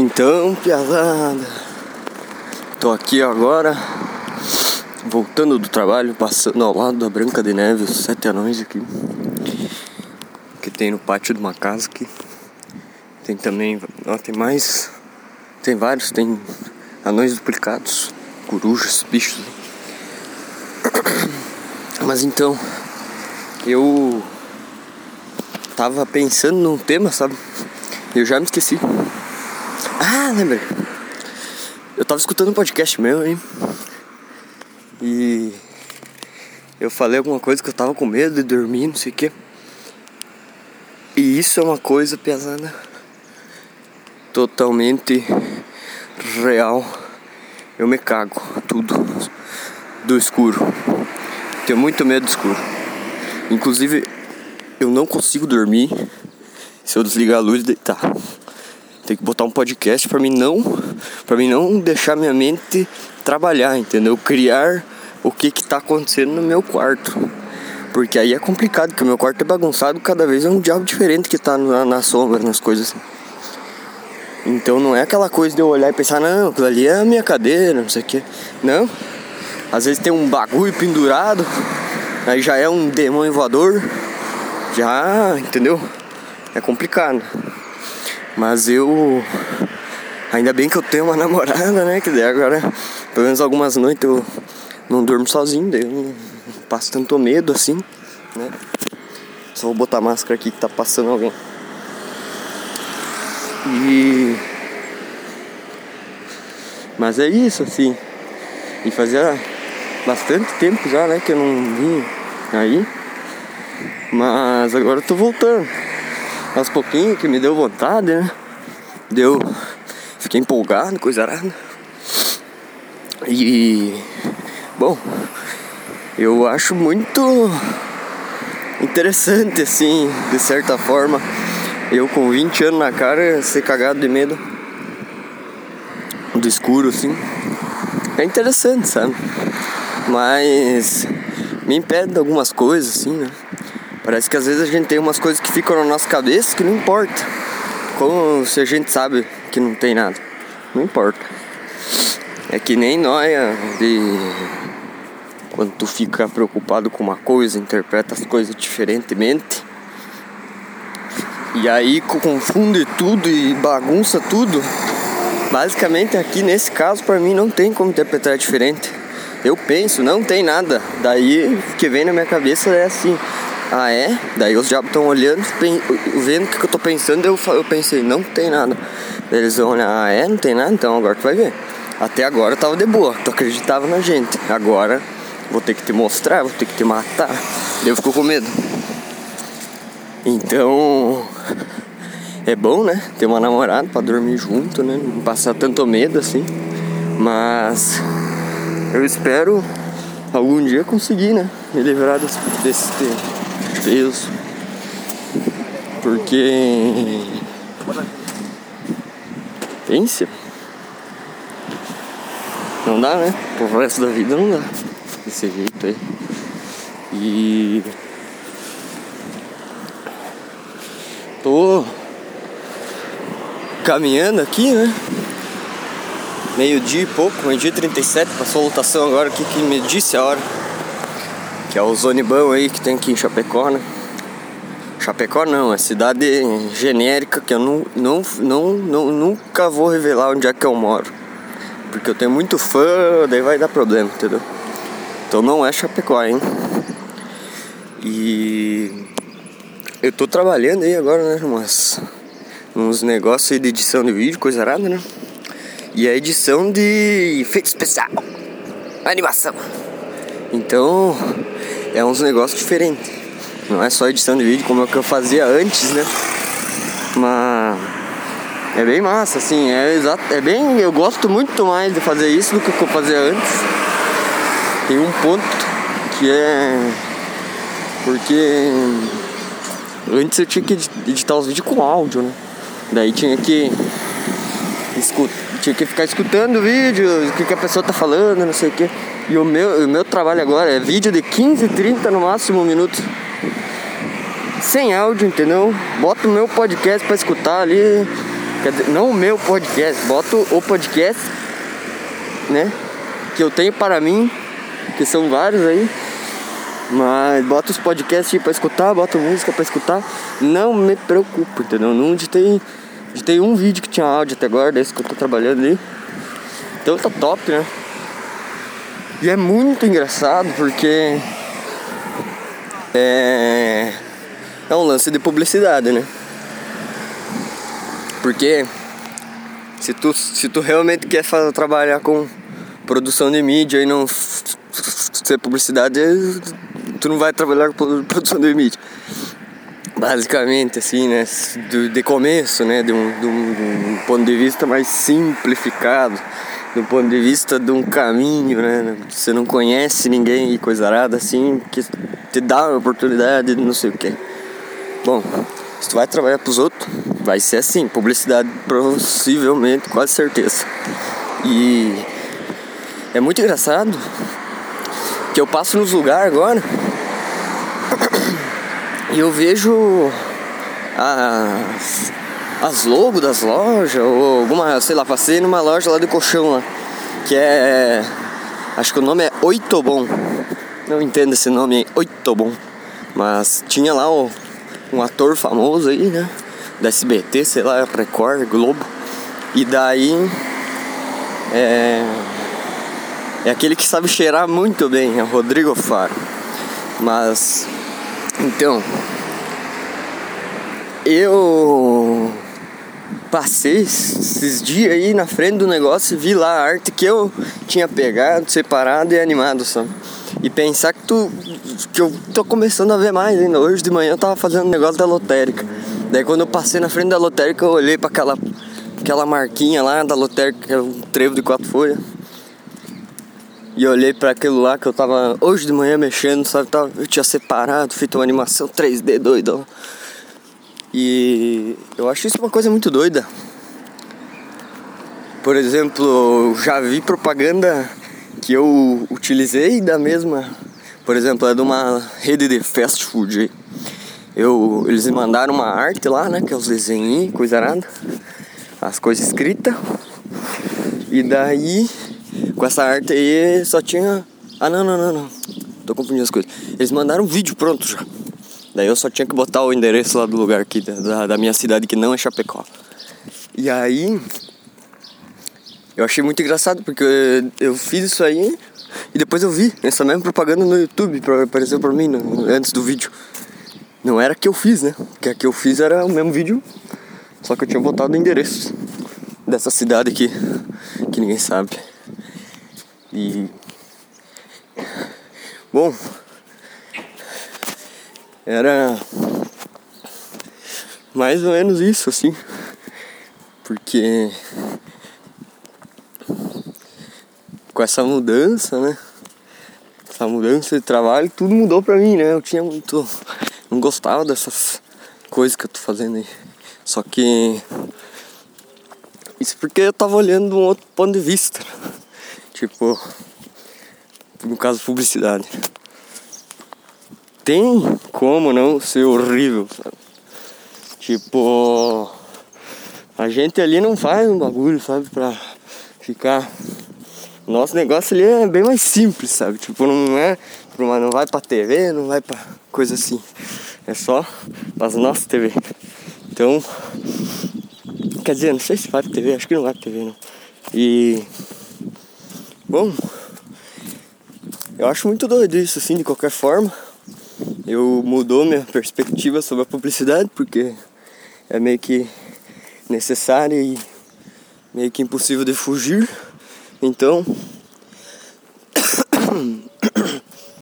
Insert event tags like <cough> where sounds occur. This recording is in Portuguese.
Então, piazada, tô aqui agora, voltando do trabalho, passando ao lado da Branca de Neve, os sete anões aqui, que tem no pátio de uma casa aqui. Tem também, ó, tem mais, tem vários, tem anões duplicados, corujas, bichos. <coughs> Mas então, eu tava pensando num tema, sabe? Eu já me esqueci. Ah, lembrei. Eu tava escutando um podcast meu, hein? E eu falei alguma coisa que eu tava com medo de dormir, não sei o quê. E isso é uma coisa pesada. Totalmente real. Eu me cago, tudo. Do escuro. Tenho muito medo do escuro. Inclusive, eu não consigo dormir se eu desligar a luz e deitar. Tem que botar um podcast para mim não, para mim não deixar minha mente trabalhar, entendeu? Criar o que que tá acontecendo no meu quarto. Porque aí é complicado, porque o meu quarto é bagunçado, cada vez é um diabo diferente que tá na, na sombra, nas coisas assim. Então não é aquela coisa de eu olhar e pensar, não, aquilo ali é a minha cadeira, não sei o que. Não. Às vezes tem um bagulho pendurado, aí já é um demônio voador. Já, entendeu? É complicado. Mas eu. Ainda bem que eu tenho uma <laughs> namorada, né? Que daí agora, pelo menos algumas noites eu não durmo sozinho, daí eu não passo tanto medo assim, né? Só vou botar a máscara aqui que tá passando alguém. E. Mas é isso, assim. E fazia bastante tempo já, né? Que eu não vim aí. Mas agora eu tô voltando aos pouquinhos que me deu vontade, né? Deu. Fiquei empolgado, coisa arada. E. Bom, eu acho muito interessante, assim, de certa forma, eu com 20 anos na cara ser cagado de medo do escuro, assim. É interessante, sabe? Mas me impede de algumas coisas, assim, né? Parece que às vezes a gente tem umas coisas que ficam na nossa cabeça que não importa. Como se a gente sabe que não tem nada. Não importa. É que nem nóia de. Quando tu fica preocupado com uma coisa, interpreta as coisas diferentemente. E aí confunde tudo e bagunça tudo. Basicamente aqui nesse caso para mim não tem como interpretar diferente. Eu penso, não tem nada. Daí o que vem na minha cabeça é assim, ah é? Daí os diabos estão olhando, vendo o que, eu tô pensando, eu, eu pensei, não tem nada. Eles vão olhar, ah é? Não tem nada? Então agora tu vai ver. Até agora eu tava de boa, tu acreditava na gente. Agora vou ter que te mostrar, vou ter que te matar. Daí eu fico com medo. Então é bom, né? Ter uma namorada pra dormir junto, né? Não passar tanto medo assim. Mas eu espero algum dia conseguir, né? Me livrar desse, desse peso. Porque. Pense. Não dá, né? Pro resto da vida não dá. Desse jeito aí. E. Tô caminhando aqui, né? Meio dia e pouco, meio dia e 37, passou a lotação agora aqui que me disse a hora. Que é o Zonibão aí que tem aqui em Chapecó, né? Chapecó não, é cidade genérica que eu não, não, não, não, nunca vou revelar onde é que eu moro. Porque eu tenho muito fã, daí vai dar problema, entendeu? Então não é Chapecó, hein? E eu tô trabalhando aí agora, né? Umas, uns negócios aí de edição de vídeo, coisa arada, né? E a edição de efeito especial, animação. Então é uns negócios diferentes. Não é só edição de vídeo como é que eu fazia antes, né? Mas é bem massa, assim, é exato, é bem, eu gosto muito mais de fazer isso do que eu fazia antes. Tem um ponto que é porque antes eu tinha que editar os vídeos com áudio, né? Daí tinha que escutar, tinha que ficar escutando o vídeo, o que, que a pessoa tá falando, não sei o que. E o meu, o meu trabalho agora é vídeo de 15, 30 no máximo minutos. Sem áudio, entendeu? Boto o meu podcast pra escutar ali. Quer dizer, não o meu podcast, boto o podcast, né? Que eu tenho para mim, que são vários aí. Mas bota os podcasts pra escutar, bota música pra escutar. Não me preocupo, entendeu? Não editei, editei um vídeo que tinha áudio até agora, desse que eu tô trabalhando ali. Então tá top, né? E é muito engraçado porque é, é um lance de publicidade, né? Porque se tu, se tu realmente quer fazer, trabalhar com produção de mídia e não ser publicidade, tu não vai trabalhar com produção de mídia. Basicamente, assim, né? De, de começo, né? De um, de, um, de um ponto de vista mais simplificado do ponto de vista de um caminho, né? Você não conhece ninguém e coisa arada assim, que te dá uma oportunidade de não sei o que. Bom, se tu vai trabalhar pros outros, vai ser assim, publicidade possivelmente, quase certeza. E é muito engraçado que eu passo nos lugares agora e eu vejo as, as logos das lojas, ou alguma, sei lá, passei numa loja lá do colchão lá, que é. Acho que o nome é Oitobon. Não entendo esse nome Oitobon. Mas tinha lá o, um ator famoso aí, né? Da SBT, sei lá, Record, Globo. E daí. É. É aquele que sabe cheirar muito bem, é o Rodrigo Faro. Mas. Então. Eu passei esses dias aí na frente do negócio e vi lá a arte que eu tinha pegado, separado e animado, sabe? E pensar que tu que eu tô começando a ver mais ainda. Hoje de manhã eu tava fazendo um negócio da lotérica. Daí quando eu passei na frente da lotérica eu olhei para aquela aquela marquinha lá da lotérica, que é um trevo de quatro folhas. E olhei para aquilo lá que eu tava hoje de manhã mexendo, sabe? Eu tinha separado, feito uma animação 3D doidão. E eu acho isso uma coisa muito doida. Por exemplo, já vi propaganda que eu utilizei da mesma, por exemplo, é de uma rede de fast food. Eu, eles me mandaram uma arte lá, né, que é os desenhos, coisa nada, as coisas escritas. E daí, com essa arte aí, só tinha. Ah, não, não, não, não. Tô confundindo as coisas. Eles mandaram um vídeo pronto já. Daí eu só tinha que botar o endereço lá do lugar aqui, da, da minha cidade, que não é Chapecó. E aí. Eu achei muito engraçado porque eu fiz isso aí e depois eu vi essa mesma propaganda no YouTube, apareceu pra mim no, antes do vídeo. Não era que eu fiz, né? Porque a que eu fiz era o mesmo vídeo, só que eu tinha botado o endereço dessa cidade aqui, que ninguém sabe. E. Bom, era mais ou menos isso, assim. Porque com essa mudança, né? Essa mudança de trabalho, tudo mudou pra mim, né? Eu tinha muito. Não gostava dessas coisas que eu tô fazendo aí. Só que. Isso porque eu tava olhando de um outro ponto de vista. Tipo. No caso, publicidade tem como não ser horrível, sabe? Tipo, a gente ali não faz um bagulho, sabe, pra ficar. Nosso negócio ali é bem mais simples, sabe? Tipo, não é. Não vai pra TV, não vai pra coisa assim. É só as nossas TV. Então. Quer dizer, não sei se vai pra TV, acho que não vai pra TV não. E. Bom. Eu acho muito doido isso, assim, de qualquer forma eu mudou minha perspectiva sobre a publicidade porque é meio que necessária e meio que impossível de fugir. Então, <coughs> <coughs>